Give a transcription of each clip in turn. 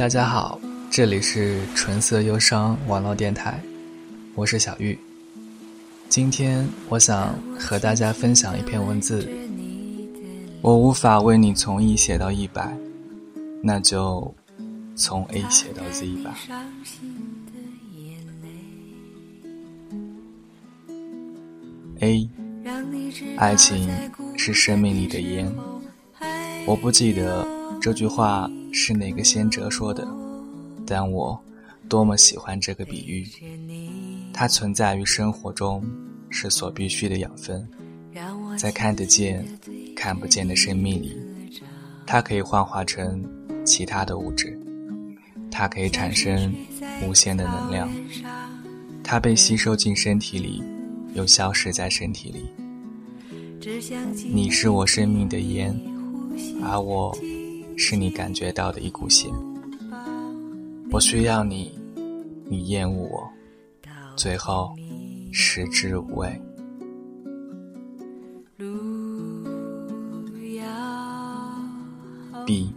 大家好，这里是纯色忧伤网络电台，我是小玉。今天我想和大家分享一篇文字。我无法为你从一写到一百，那就从 A 写到 Z 吧。A，爱情是生命里的烟。我不记得这句话是哪个先哲说的，但我多么喜欢这个比喻。它存在于生活中，是所必须的养分，在看得见、看不见的生命里，它可以幻化成其他的物质，它可以产生无限的能量，它被吸收进身体里。又消失在身体里。你是我生命的烟，而我是你感觉到的一股血。我需要你，你厌恶我，最后食之无味。B，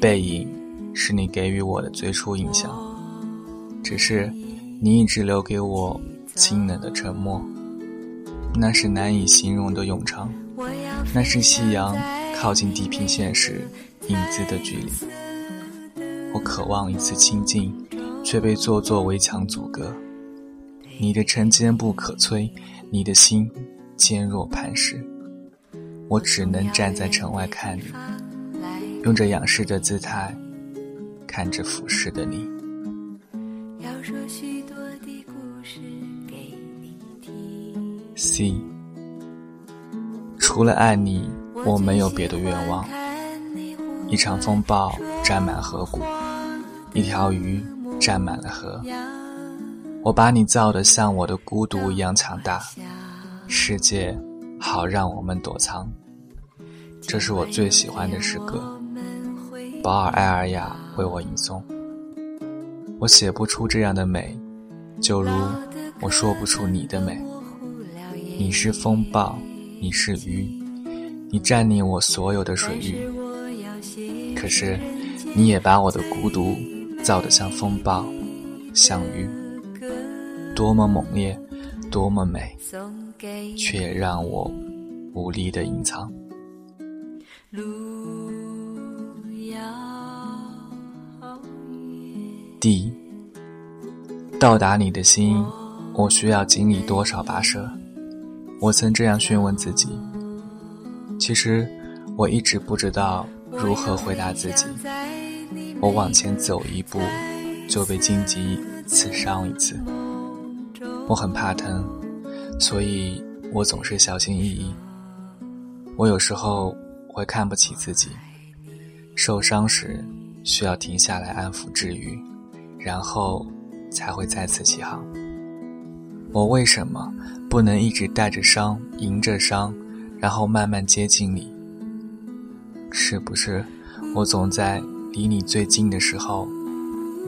背影是你给予我的最初印象，只是你一直留给我。清冷的沉默，那是难以形容的永长，那是夕阳靠近地平线时影子的距离。我渴望一次亲近，却被座座围墙阻隔。你的城坚不可摧，你的心坚若磐石。我只能站在城外看你，用着仰视的姿态，看着俯视的你。要说许多的故事给你听 C，除了爱你，我没有别的愿望。一场风暴占满河谷，一条鱼占满了河。我把你造得像我的孤独一样强大，世界好让我们躲藏。这是我最喜欢的诗歌，保尔·艾尔雅为我吟诵。我写不出这样的美，就如我说不出你的美。你是风暴，你是鱼，你占领我所有的水域。可是，你也把我的孤独造得像风暴，像鱼，多么猛烈，多么美，却让我无力的隐藏。地到达你的心，我需要经历多少跋涉？我曾这样询问自己。其实，我一直不知道如何回答自己。我往前走一步，就被荆棘刺伤一次。我很怕疼，所以我总是小心翼翼。我有时候会看不起自己。受伤时，需要停下来安抚治愈，然后才会再次起航。我为什么不能一直带着伤，迎着伤，然后慢慢接近你？是不是我总在离你最近的时候，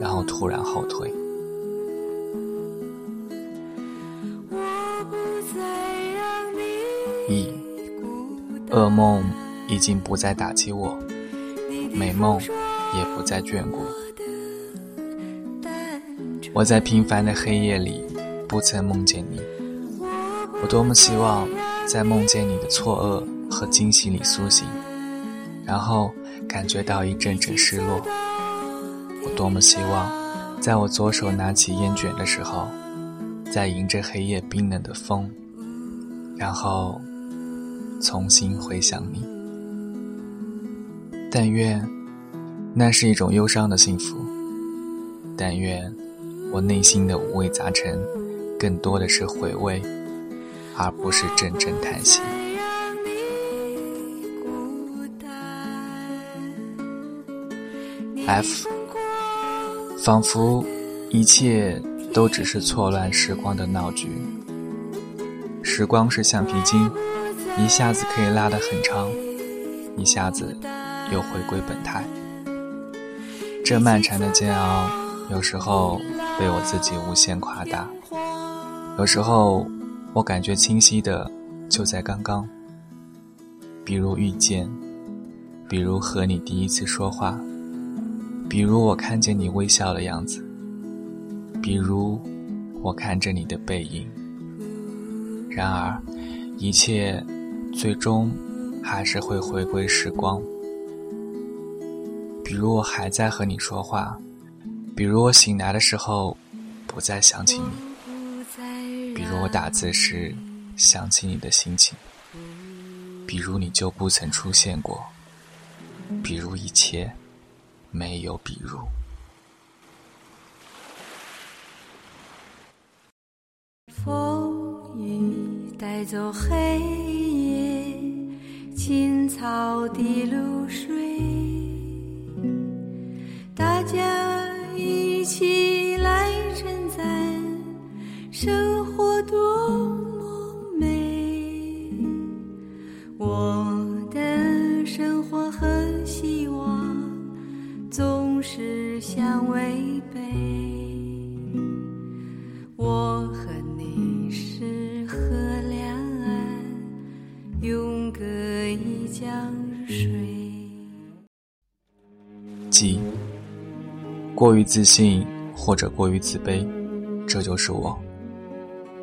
然后突然后退？一，噩梦已经不再打击我，美梦也不再眷顾。我在平凡的黑夜里。不曾梦见你，我多么希望在梦见你的错愕和惊喜里苏醒，然后感觉到一阵阵失落。我多么希望，在我左手拿起烟卷的时候，在迎着黑夜冰冷的风，然后重新回想你。但愿那是一种忧伤的幸福，但愿我内心的五味杂陈。更多的是回味，而不是阵阵叹息。F，仿佛一切都只是错乱时光的闹剧。时光是橡皮筋，一下子可以拉得很长，一下子又回归本态。这漫长的煎熬，有时候被我自己无限夸大。有时候，我感觉清晰的就在刚刚，比如遇见，比如和你第一次说话，比如我看见你微笑的样子，比如我看着你的背影。然而，一切最终还是会回归时光。比如我还在和你说话，比如我醒来的时候不再想起你，比如我打字时想起你的心情，比如你就不曾出现过，比如一切。没有比如。风雨带走黑夜，青草的露水，大家一起来称赞生活多么美。我的生活和希望。总是相违背。我和你是河两岸，永隔一江水。即过于自信或者过于自卑，这就是我。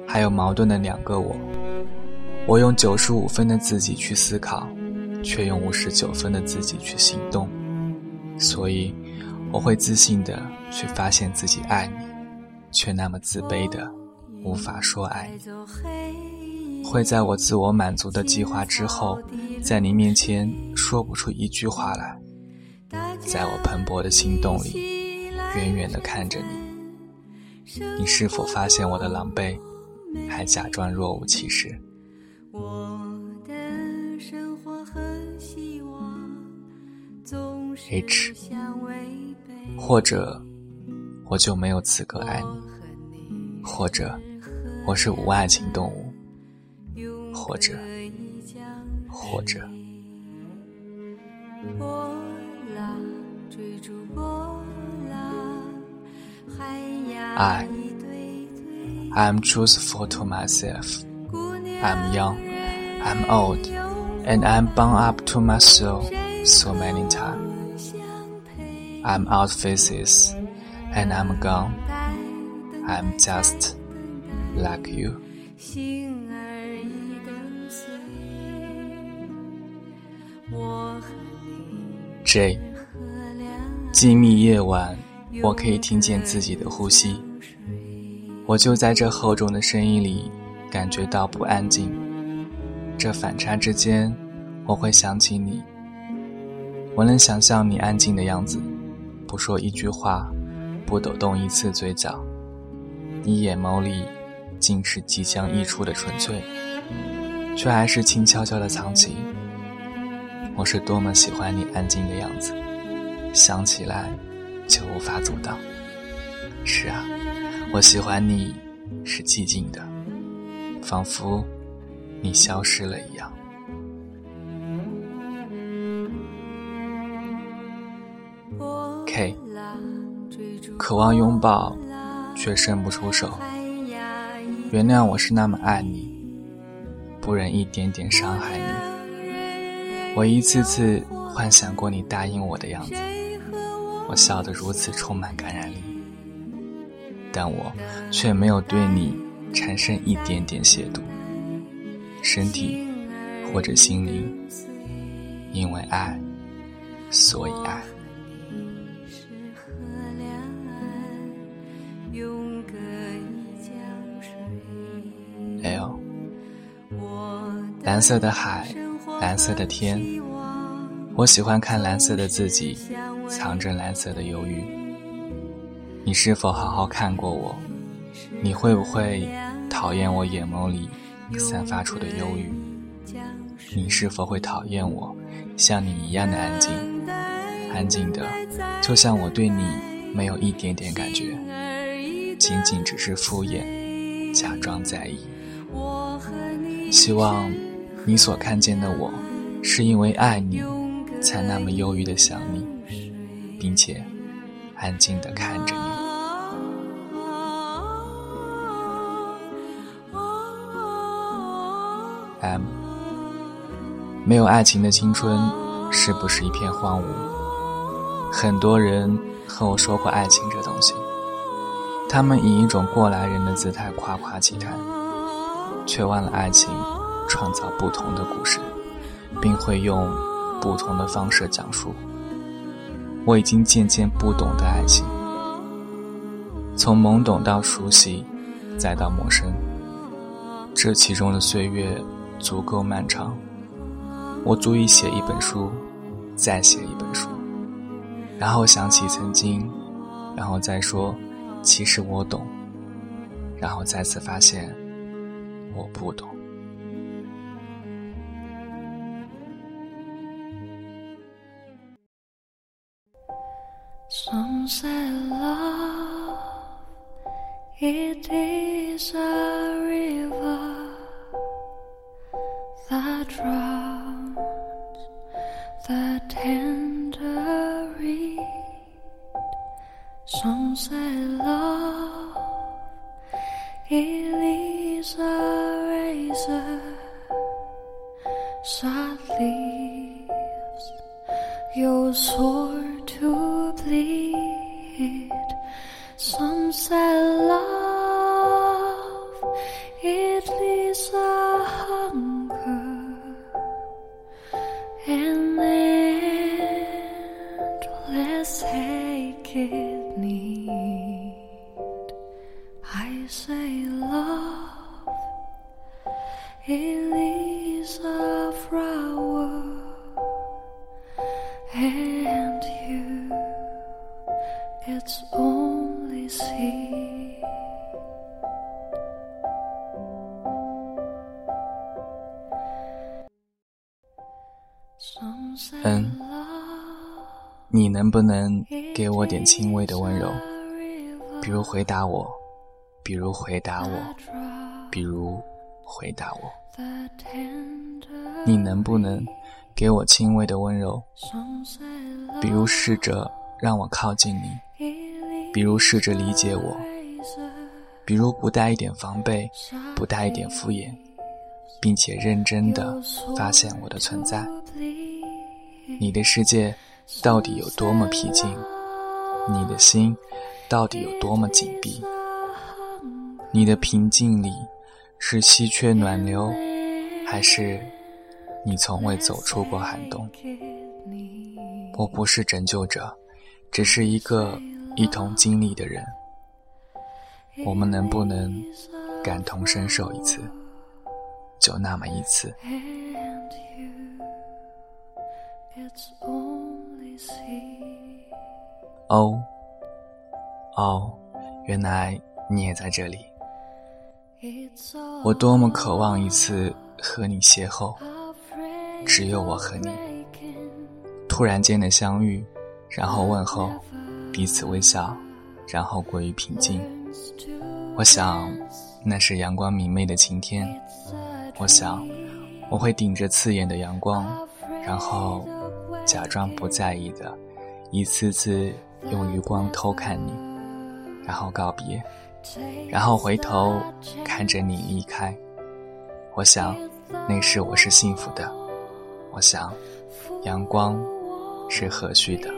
还有矛盾的两个我。我用九十五分的自己去思考，却用五十九分的自己去行动。所以，我会自信的去发现自己爱你，却那么自卑的无法说爱你。会在我自我满足的计划之后，在你面前说不出一句话来。在我蓬勃的心动里，远远的看着你，你是否发现我的狼狈，还假装若无其事？H，或者我就没有资格爱你，或者我是无爱情动物，或者或者。I I'm truthful to myself. I'm young, I'm old, and I'm bound up to my soul so many times. I'm out faces, and I'm gone. I'm just like you. J，静谧夜晚，我可以听见自己的呼吸。 我就在这厚重的声音里，感觉到不安静。这反差之间，我会想起你。我能想象你安静的样子。不说一句话，不抖动一次嘴角，你眼眸里尽是即将溢出的纯粹，却还是轻悄悄的藏起。我是多么喜欢你安静的样子，想起来就无法阻挡。是啊，我喜欢你是寂静的，仿佛你消失了一样。K，渴望拥抱，却伸不出手。原谅我是那么爱你，不忍一点点伤害你。我一次次幻想过你答应我的样子，我笑得如此充满感染力，但我却没有对你产生一点点亵渎，身体或者心灵，因为爱，所以爱。蓝色的海，蓝色的天，我喜欢看蓝色的自己，藏着蓝色的忧郁。你是否好好看过我？你会不会讨厌我眼眸里散发出的忧郁？你是否会讨厌我像你一样的安静？安静的，就像我对你没有一点点感觉，仅仅只是敷衍，假装在意。希望。你所看见的我，是因为爱你，才那么忧郁的想你，并且安静的看着 M，没有爱情的青春是不是一片荒芜？很多人和我说过爱情这东西，他们以一种过来人的姿态夸夸其谈，却忘了爱情创造不同的故事，并会用不同的方式讲述。我已经渐渐不懂得爱情，从懵懂到熟悉，再到陌生，这其中的岁月足够漫长，我足以写一本书，再写一本书，然后想起曾经，然后再说，其实我懂，然后再次发现，我不懂。Some say love, it is a river. That drowns the tender. Some say love, it is a razor that 嗯，你能不能给我点轻微的温柔？比如回答我，比如回答我，比如回答我。你能不能给我轻微的温柔？比如试着让我靠近你，比如试着理解我，比如不带一点防备，不带一点敷衍，并且认真的发现我的存在。你的世界到底有多么僻静？你的心到底有多么紧闭？你的平静里是稀缺暖流，还是你从未走出过寒冬？我不是拯救者，只是一个一同经历的人。我们能不能感同身受一次？就那么一次。哦，哦，原来你也在这里。我多么渴望一次和你邂逅，只有我和你，突然间的相遇，然后问候，彼此微笑，然后过于平静。我想，那是阳光明媚的晴天。我想，我会顶着刺眼的阳光，然后假装不在意的，一次次用余光偷看你，然后告别，然后回头看着你离开。我想，那时我是幸福的。我想，阳光是和煦的。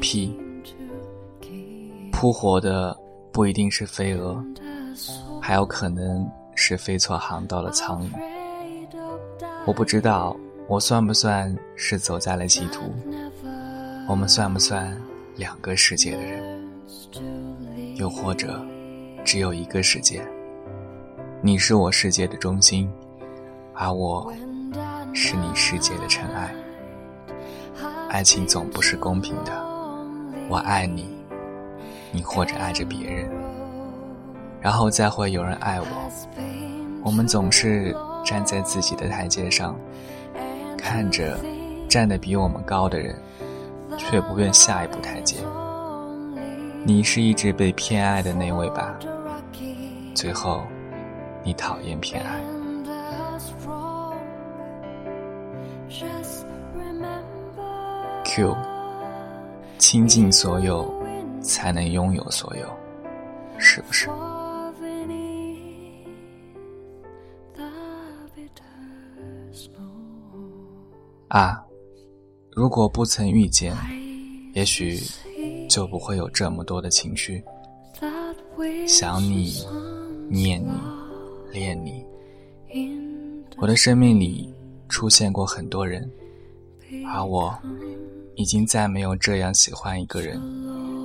P 扑火的不一定是飞蛾，还有可能是飞错航道的苍蝇。我不知道我算不算是走在了歧途，我们算不算两个世界的人.又或者只有一个世界？你是我世界的中心，而我是你世界的尘埃。爱情总不是公平的，我爱你，你或者爱着别人，然后再会有人爱我。我们总是站在自己的台阶上，看着站得比我们高的人，却不愿下一步台阶。你是一直被偏爱的那位吧？最后，你讨厌偏爱。Q，倾尽所有，才能拥有所有，是不是？啊，如果不曾遇见，也许就不会有这么多的情绪。想你，念你，恋你。我的生命里出现过很多人，而我已经再没有这样喜欢一个人，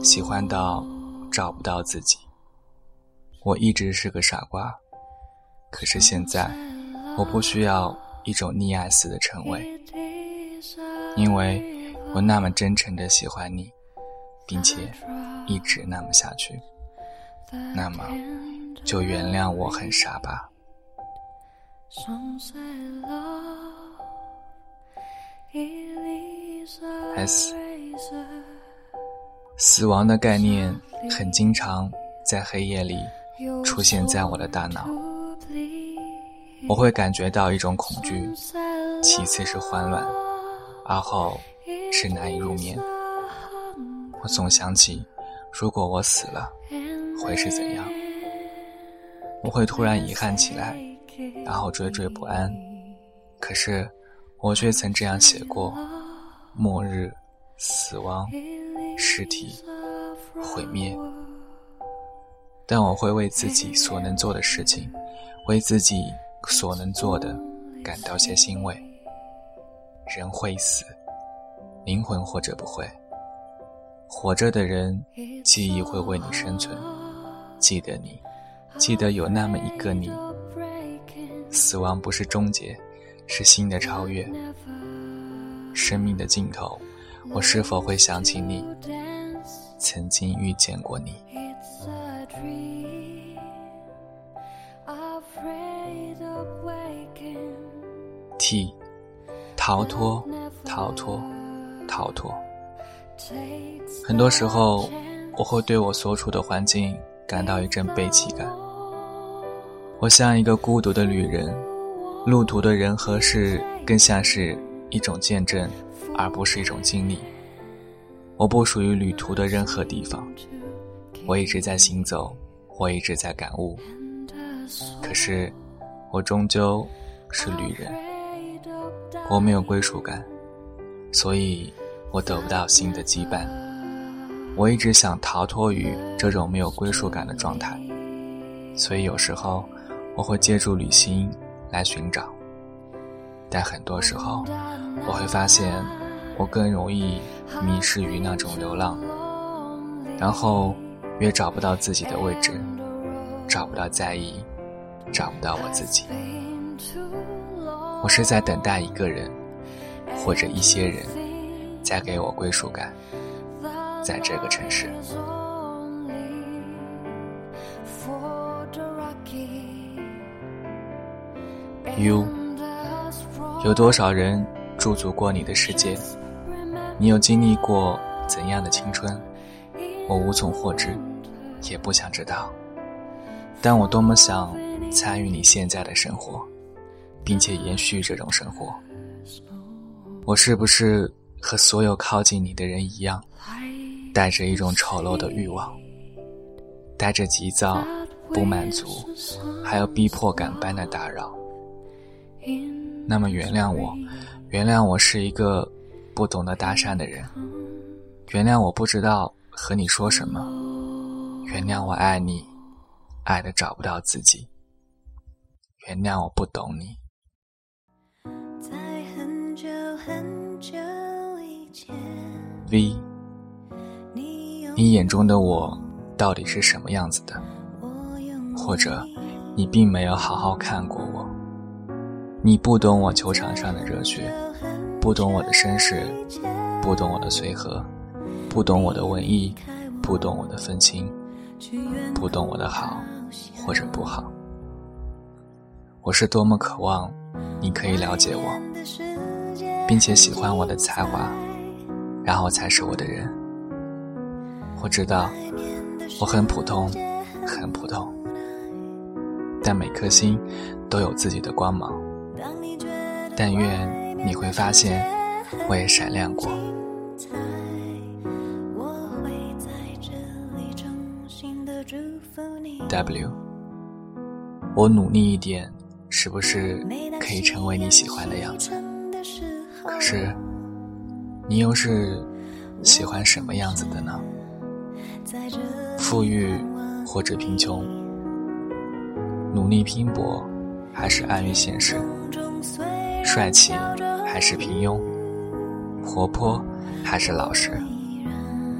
喜欢到找不到自己。我一直是个傻瓜，可是现在我不需要一种溺爱似的称谓，因为我那么真诚的喜欢你，并且一直那么下去。那么，就原谅我很傻吧。S，死亡的概念很经常在黑夜里。出现在我的大脑，我会感觉到一种恐惧，其次是慌乱，而后是难以入眠。我总想起，如果我死了，会是怎样？我会突然遗憾起来，然后惴惴不安。可是，我却曾这样写过：末日、死亡、尸体、毁灭。但我会为自己所能做的事情，为自己所能做的感到些欣慰。人会死，灵魂或者不会。活着的人，记忆会为你生存，记得你，记得有那么一个你。死亡不是终结，是新的超越。生命的尽头，我是否会想起你？曾经遇见过你。T，逃脱，逃脱，逃脱。很多时候，我会对我所处的环境感到一阵悲戚感。我像一个孤独的旅人，路途的人和事更像是一种见证，而不是一种经历。我不属于旅途的任何地方。我一直在行走，我一直在感悟，可是我终究是旅人。我没有归属感，所以我得不到新的羁绊。我一直想逃脱于这种没有归属感的状态，所以有时候我会借助旅行来寻找，但很多时候我会发现我更容易迷失于那种流浪，然后。越找不到自己的位置，找不到在意，找不到我自己。我是在等待一个人，或者一些人，再给我归属感，在这个城市。You，有多少人驻足过你的世界？你有经历过怎样的青春？我无从获知，也不想知道。但我多么想参与你现在的生活，并且延续这种生活。我是不是和所有靠近你的人一样，带着一种丑陋的欲望，带着急躁、不满足，还有逼迫感般的打扰？那么原谅我，原谅我是一个不懂得搭讪的人，原谅我不知道。和你说什么？原谅我爱你，爱的找不到自己。原谅我不懂你。V，你眼中的我到底是什么样子的？或者你并没有好好看过我？你不懂我球场上的热血，不懂我的身世，不懂我的随和。不懂我的文艺，不懂我的愤青，不懂我的好或者不好。我是多么渴望你可以了解我，并且喜欢我的才华，然后才是我的人。我知道我很普通，很普通，但每颗心都有自己的光芒。但愿你会发现，我也闪亮过。W，我努力一点，是不是可以成为你喜欢的样子？可是，你又是喜欢什么样子的呢？富裕或者贫穷，努力拼搏还是安于现实？帅气还是平庸？活泼还是老实？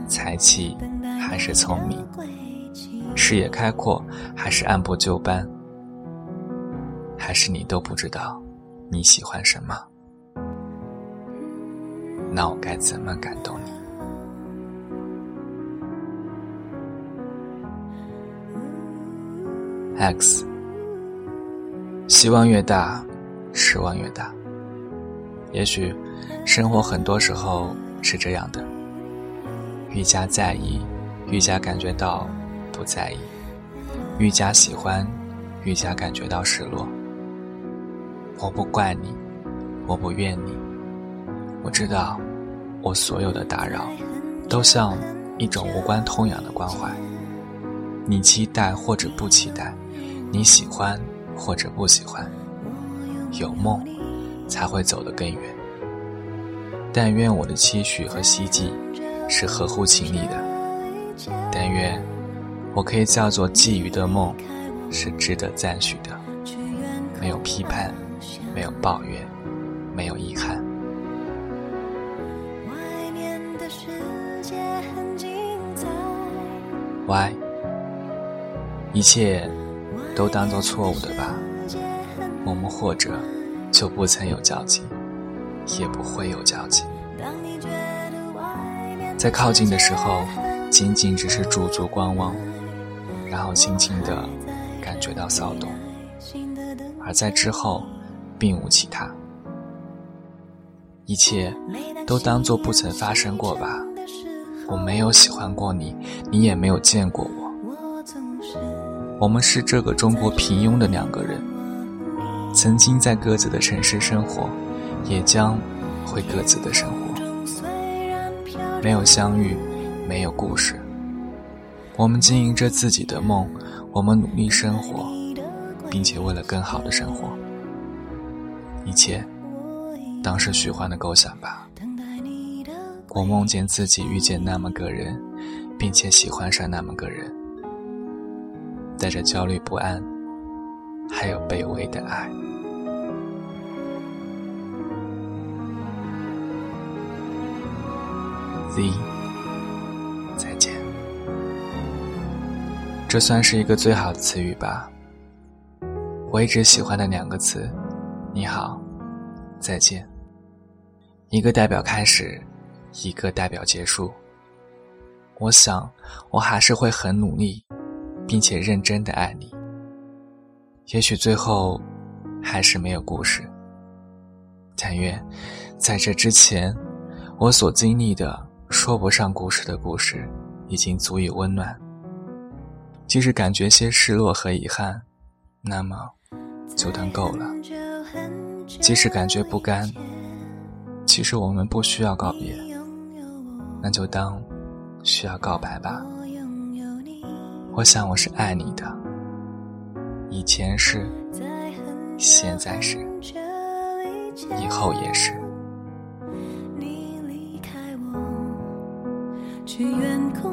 才气还是聪明？视野开阔还是按部就班？还是你都不知道你喜欢什么？那我该怎么感动你？X，希望越大，失望越大。也许，生活很多时候是这样的：愈加在意，愈加感觉到不在意；愈加喜欢，愈加感觉到失落。我不怪你，我不怨你。我知道，我所有的打扰，都像一种无关痛痒的关怀。你期待或者不期待，你喜欢或者不喜欢，有梦才会走得更远。但愿我的期许和希冀是合乎情理的。但愿我可以叫做觊觎的梦，是值得赞许的，没有批判。没有抱怨，Y，一切都当做错误的吧。我们或者就不曾有交集，也不会有交集。在靠近的时候，仅仅只是驻足观望，然后轻轻的感觉到骚动，而在之后。并无其他，一切都当做不曾发生过吧。我没有喜欢过你，你也没有见过我。我们是这个中国平庸的两个人，曾经在各自的城市生活，也将会各自的生活。没有相遇，没有故事。我们经营着自己的梦，我们努力生活，并且为了更好的生活。一切，当是虚幻的构想吧。我梦见自己遇见那么个人，并且喜欢上那么个人，带着焦虑不安，还有卑微的爱。Z，再见。这算是一个最好的词语吧。我一直喜欢的两个词。你好，再见。一个代表开始，一个代表结束。我想，我还是会很努力，并且认真的爱你。也许最后，还是没有故事。但愿，在这之前，我所经历的说不上故事的故事，已经足以温暖。即使感觉些失落和遗憾，那么，就当够了。即使感觉不甘，其实我们不需要告别，那就当需要告白吧。我想我是爱你的，以前是，现在是，以后也是。去远空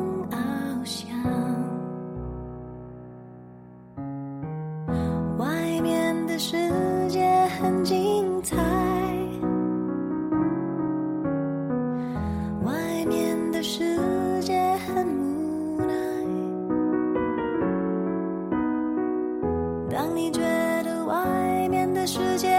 当你觉得外面的世界